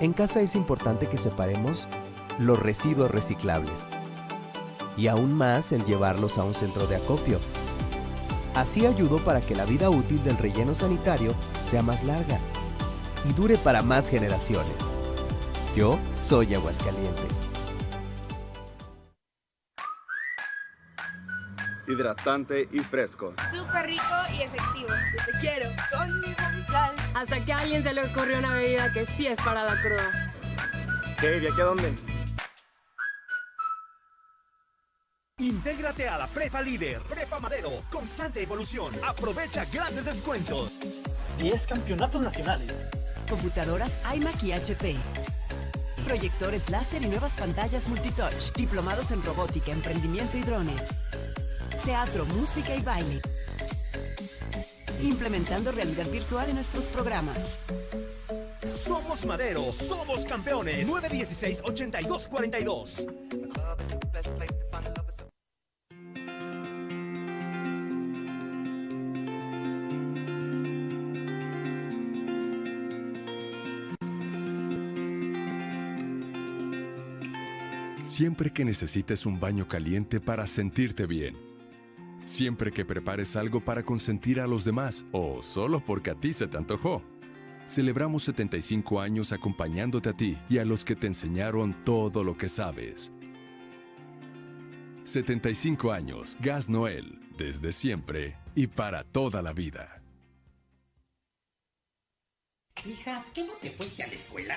En casa es importante que separemos los residuos reciclables y aún más el llevarlos a un centro de acopio. Así ayudo para que la vida útil del relleno sanitario sea más larga y dure para más generaciones. Yo soy Aguascalientes. Hidratante y fresco. Súper rico y efectivo. Yo te quiero con mi sal. Hasta que a alguien se le ocurrió una bebida que sí es para la cruda. ¿Qué? ¿Y aquí a dónde? Intégrate a la Prepa Líder, Prepa Madero, constante evolución. Aprovecha grandes descuentos. 10 campeonatos nacionales. Computadoras iMac y HP. Proyectores láser y nuevas pantallas multitouch. Diplomados en robótica, emprendimiento y drone. Teatro, música y baile. Implementando realidad virtual en nuestros programas. Somos Madero, somos campeones. 916-8242. Siempre que necesites un baño caliente para sentirte bien. Siempre que prepares algo para consentir a los demás o solo porque a ti se te antojó. Celebramos 75 años acompañándote a ti y a los que te enseñaron todo lo que sabes. 75 años, Gas Noel, desde siempre y para toda la vida. Hija, ¿qué no te fuiste a la escuela?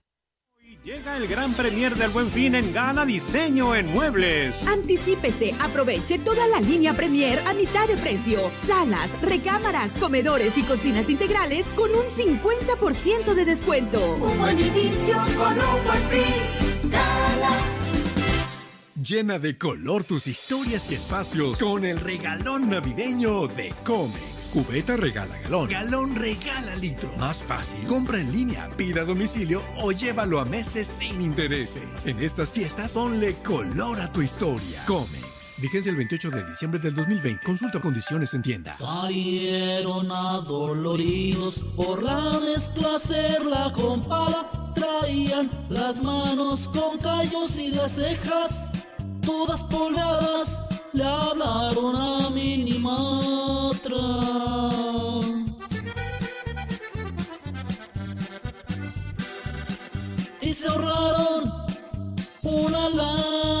Llega el gran premier del Buen Fin en Gala Diseño en Muebles. Anticípese, aproveche toda la línea Premier a mitad de precio. Salas, recámaras, comedores y cocinas integrales con un 50% de descuento. Un buen inicio con un buen fin. Llena de color tus historias y espacios con el regalón navideño de Comex. Cubeta regala galón. Galón regala litro. Más fácil. Compra en línea, pida a domicilio o llévalo a meses sin intereses. En estas fiestas ponle color a tu historia. Comex. Vigencia el 28 de diciembre del 2020. Consulta condiciones en tienda. Salieron adoloridos por la mezcla hacerla con pala. Traían las manos con callos y las cejas todas polvadas le hablaron a Minimatra. Y se ahorraron una lana.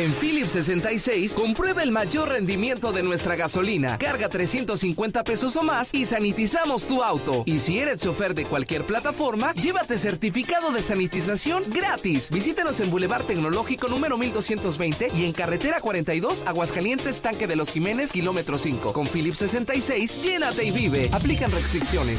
En Philips 66, comprueba el mayor rendimiento de nuestra gasolina. Carga 350 pesos o más y sanitizamos tu auto. Y si eres chofer de cualquier plataforma, llévate certificado de sanitización gratis. Visítanos en Boulevard Tecnológico número 1220 y en Carretera 42, Aguascalientes, Tanque de los Jiménez, kilómetro 5. Con Philips 66, llénate y vive. Aplican restricciones.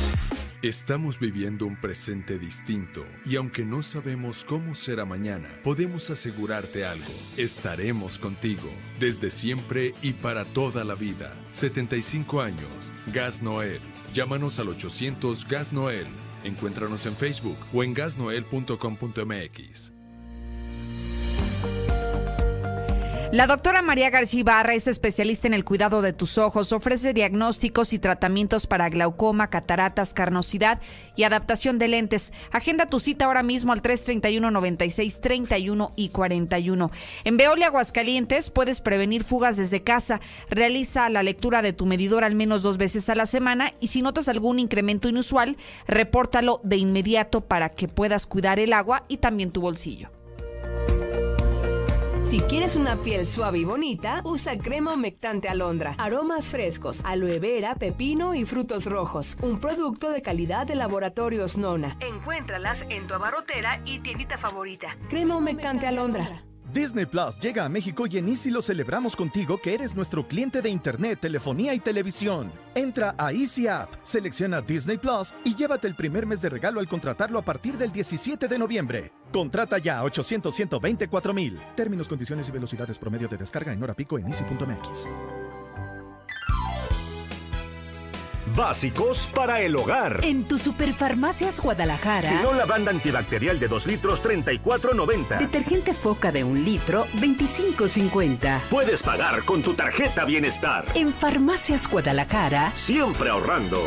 Estamos viviendo un presente distinto y aunque no sabemos cómo será mañana, podemos asegurarte algo. Estaremos contigo desde siempre y para toda la vida. 75 años. Gas Noel. Llámanos al 800 Gas Noel. Encuéntranos en Facebook o en gasnoel.com.mx. La doctora María García Ibarra es especialista en el cuidado de tus ojos. Ofrece diagnósticos y tratamientos para glaucoma, cataratas, carnosidad y adaptación de lentes. Agenda tu cita ahora mismo al 331 96 31 y 41. En Veolia Aguascalientes puedes prevenir fugas desde casa. Realiza la lectura de tu medidor al menos dos veces a la semana y si notas algún incremento inusual, repórtalo de inmediato para que puedas cuidar el agua y también tu bolsillo. Si quieres una piel suave y bonita, usa crema humectante alondra. Aromas frescos, aloe vera, pepino y frutos rojos. Un producto de calidad de laboratorios Nona. Encuéntralas en tu abarrotera y tiendita favorita. Crema humectante alondra. Disney Plus llega a México y en Easy lo celebramos contigo que eres nuestro cliente de internet, telefonía y televisión. Entra a Easy App, selecciona Disney Plus y llévate el primer mes de regalo al contratarlo a partir del 17 de noviembre. Contrata ya a 800 124 mil. Términos, condiciones y velocidades promedio de descarga en hora pico en easy.mx. Básicos para el hogar. En tu Superfarmacias Guadalajara. la banda antibacterial de 2 litros, 34.90. Detergente Foca de 1 litro, 25.50. Puedes pagar con tu tarjeta Bienestar. En Farmacias Guadalajara. Siempre ahorrando.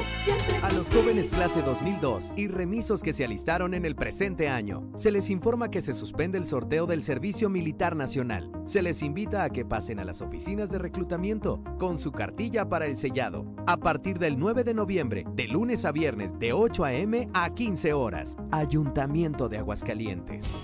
A los jóvenes clase 2002 y remisos que se alistaron en el presente año, se les informa que se suspende el sorteo del Servicio Militar Nacional. Se les invita a que pasen a las oficinas de reclutamiento con su cartilla para el sellado. A partir del 9 de noviembre, de lunes a viernes, de 8 a.m. a 15 horas. Ayuntamiento de Aguascalientes.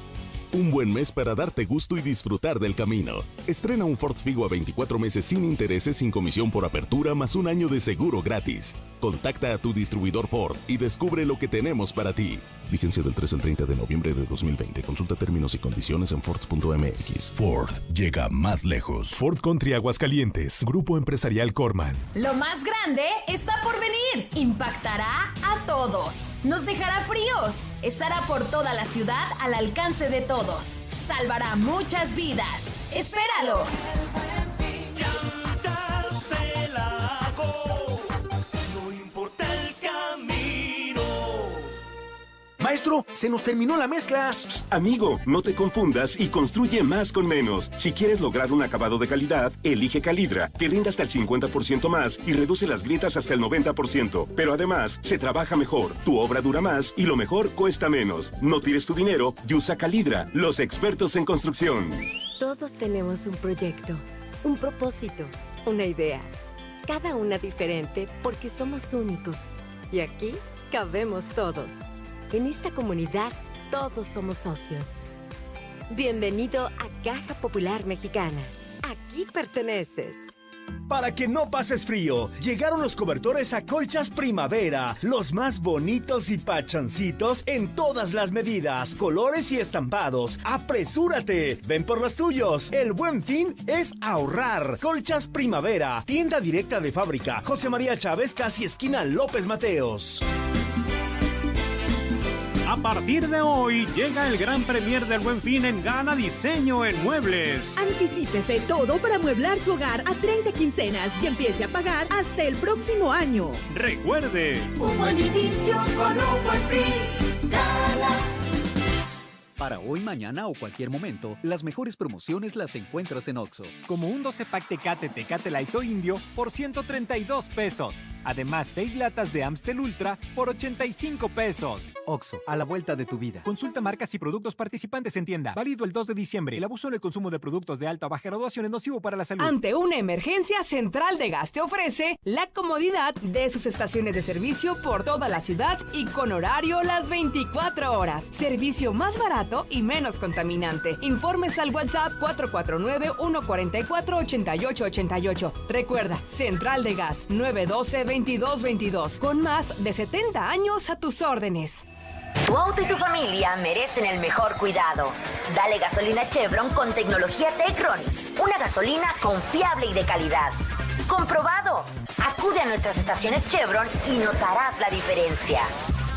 Un buen mes para darte gusto y disfrutar del camino. Estrena un Ford Figo a 24 meses sin intereses, sin comisión por apertura, más un año de seguro gratis. Contacta a tu distribuidor Ford y descubre lo que tenemos para ti. Vigencia del 3 al 30 de noviembre de 2020. Consulta términos y condiciones en Ford.mx. Ford llega más lejos. Ford Country Aguascalientes, Grupo Empresarial Corman. Lo más grande está por venir. Impactará a todos. Nos dejará fríos. Estará por toda la ciudad al alcance de todos. Salvará muchas vidas. Espéralo. Maestro, se nos terminó la mezcla. amigo, no te confundas y construye más con menos. Si quieres lograr un acabado de calidad, elige Calidra, que rinda hasta el 50% más y reduce las grietas hasta el 90%. Pero además, se trabaja mejor, tu obra dura más y lo mejor cuesta menos. No tires tu dinero y usa Calidra, los expertos en construcción. Todos tenemos un proyecto, un propósito, una idea. Cada una diferente porque somos únicos. Y aquí cabemos todos. En esta comunidad todos somos socios. Bienvenido a Caja Popular Mexicana. Aquí perteneces. Para que no pases frío, llegaron los cobertores a colchas primavera, los más bonitos y pachancitos en todas las medidas, colores y estampados. ¡Apresúrate! Ven por los tuyos. El buen fin es ahorrar. Colchas primavera, tienda directa de fábrica. José María Chávez, casi esquina López Mateos. A partir de hoy llega el gran premier del Buen Fin en Gana Diseño en Muebles. Anticípese todo para amueblar su hogar a 30 quincenas y empiece a pagar hasta el próximo año. Recuerde. Un buen inicio con un buen fin. Gala. Para hoy, mañana o cualquier momento, las mejores promociones las encuentras en Oxo. Como un 12 pack Tecate Tecate Light o Indio por 132 pesos. Además, 6 latas de Amstel Ultra por 85 pesos. Oxo, a la vuelta de tu vida. Consulta marcas y productos participantes en tienda. Válido el 2 de diciembre. El abuso en el consumo de productos de alta o baja graduación es nocivo para la salud. Ante una emergencia, Central de Gas te ofrece la comodidad de sus estaciones de servicio por toda la ciudad y con horario las 24 horas. Servicio más barato y menos contaminante. Informes al WhatsApp 449-144-8888. Recuerda, Central de Gas 912-2222, con más de 70 años a tus órdenes. Tu auto y tu familia merecen el mejor cuidado. Dale gasolina Chevron con tecnología Tecron. Una gasolina confiable y de calidad. Comprobado. Acude a nuestras estaciones Chevron y notarás la diferencia.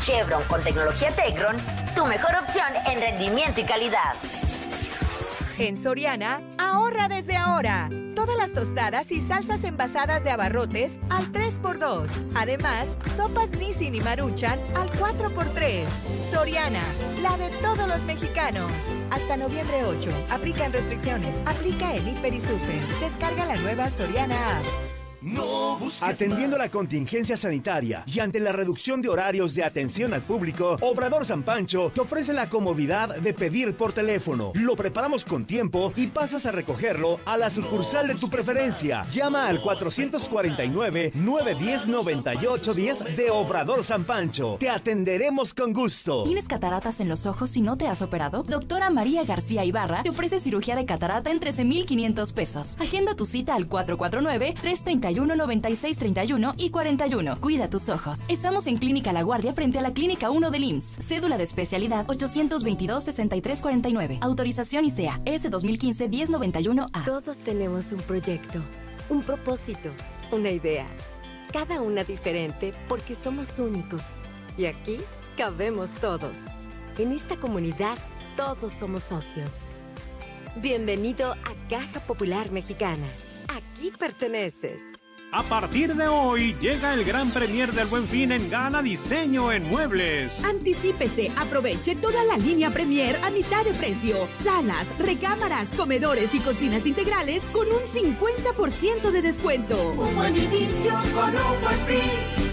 Chevron con tecnología Tecron, tu mejor opción en rendimiento y calidad. En Soriana, ahorra desde ahora. Todas las tostadas y salsas envasadas de abarrotes al 3x2. Además, sopas Nissin y Maruchan al 4x3. Soriana, la de todos los mexicanos. Hasta noviembre 8. Aplican restricciones. Aplica el Hiper y Super. Descarga la nueva Soriana App. Atendiendo la contingencia sanitaria y ante la reducción de horarios de atención al público, Obrador San Pancho te ofrece la comodidad de pedir por teléfono. Lo preparamos con tiempo y pasas a recogerlo a la sucursal de tu preferencia. Llama al 449-910-9810 de Obrador San Pancho. Te atenderemos con gusto. ¿Tienes cataratas en los ojos y no te has operado? Doctora María García Ibarra te ofrece cirugía de catarata en 13,500 pesos. Agenda tu cita al 449 331 31 96 31 y 41. Cuida tus ojos. Estamos en Clínica La Guardia frente a la Clínica 1 del IMSS. Cédula de especialidad 822 63 49. Autorización ICEA S 2015 1091 A. Todos tenemos un proyecto, un propósito, una idea. Cada una diferente porque somos únicos. Y aquí cabemos todos. En esta comunidad todos somos socios. Bienvenido a Caja Popular Mexicana. Aquí perteneces. A partir de hoy llega el gran premier del Buen Fin en Gana Diseño en Muebles. Anticípese, aproveche toda la línea Premier a mitad de precio. Salas, recámaras, comedores y cocinas integrales con un 50% de descuento. Un buen inicio con un buen fin.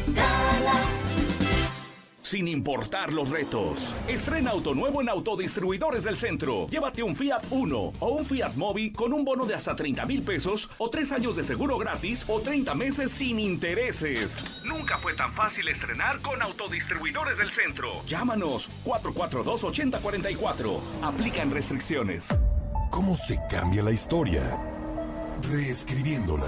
Sin importar los retos. Estrena auto nuevo en Autodistribuidores del Centro. Llévate un Fiat Uno o un Fiat Mobi con un bono de hasta 30 mil pesos o tres años de seguro gratis o 30 meses sin intereses. Nunca fue tan fácil estrenar con Autodistribuidores del Centro. Llámanos 442-8044. Aplican restricciones. ¿Cómo se cambia la historia? Reescribiéndola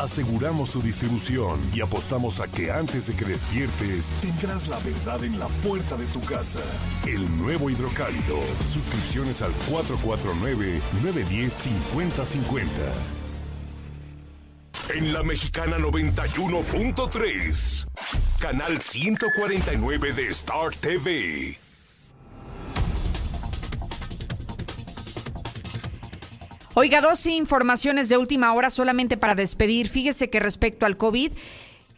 Aseguramos su distribución y apostamos a que antes de que despiertes tendrás la verdad en la puerta de tu casa. El nuevo hidrocálido. Suscripciones al 449-910-5050. En la mexicana 91.3. Canal 149 de Star TV. Oiga, dos informaciones de última hora solamente para despedir. Fíjese que respecto al COVID,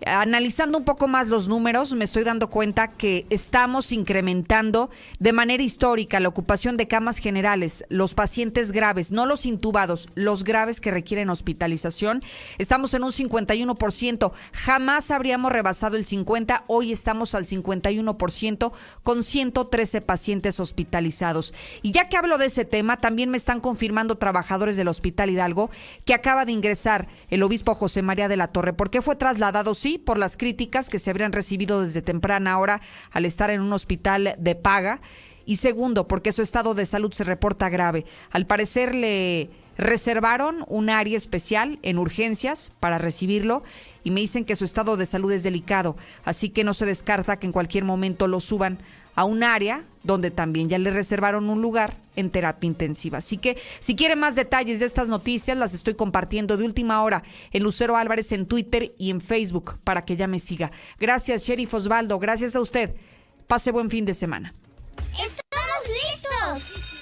analizando un poco más los números, me estoy dando cuenta que estamos incrementando de manera histórica la ocupación de camas generales, los pacientes graves, no los intubados, los graves que requieren hospitalización. Estamos en un 51%, jamás habríamos rebasado el 50, hoy estamos al 51% con 113 pacientes hospitalizados. Y ya que hablo de ese tema, también me están confirmando trabajadores del Hospital Hidalgo que acaba de ingresar el obispo José María de la Torre, porque fue trasladado, sí, por las críticas que se habrían recibido desde temprana hora al estar en un hospital de paga. Y segundo, porque su estado de salud se reporta grave. Al parecer le reservaron un área especial en urgencias para recibirlo y me dicen que su estado de salud es delicado, así que no se descarta que en cualquier momento lo suban a un área donde también ya le reservaron un lugar en terapia intensiva. Así que si quieren más detalles de estas noticias, las estoy compartiendo de última hora en Lucero Álvarez en Twitter y en Facebook para que ya me siga. Gracias, Sheriff Osvaldo. Gracias a usted. Pase buen fin de semana. ¡Estamos listos!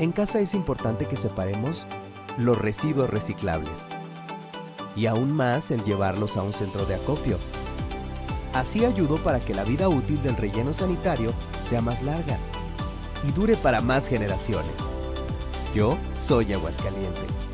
En casa es importante que separemos los residuos reciclables y aún más el llevarlos a un centro de acopio. Así ayudo para que la vida útil del relleno sanitario sea más larga y dure para más generaciones. Yo soy Aguascalientes.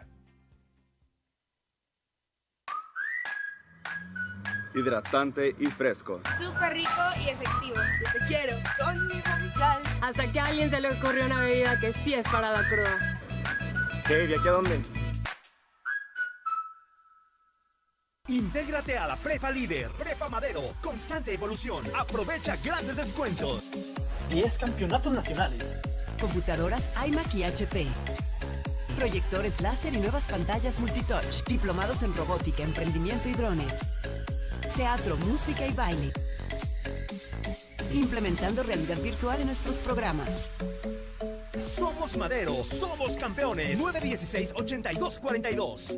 Hidratante y fresco. Súper rico y efectivo. Yo te quiero con mi sal. Hasta que a alguien se le ocurrió una bebida que sí es para la cruda. ¿Qué? ¿Y aquí a dónde? Intégrate a la Prepa Líder, Prepa Madero, constante evolución. Aprovecha grandes descuentos. 10 campeonatos nacionales. Computadoras iMac y HP. Proyectores láser y nuevas pantallas multitouch. Diplomados en robótica, emprendimiento y drone. Teatro, música y baile. Implementando realidad virtual en nuestros programas. Somos Madero, somos campeones. 916-8242.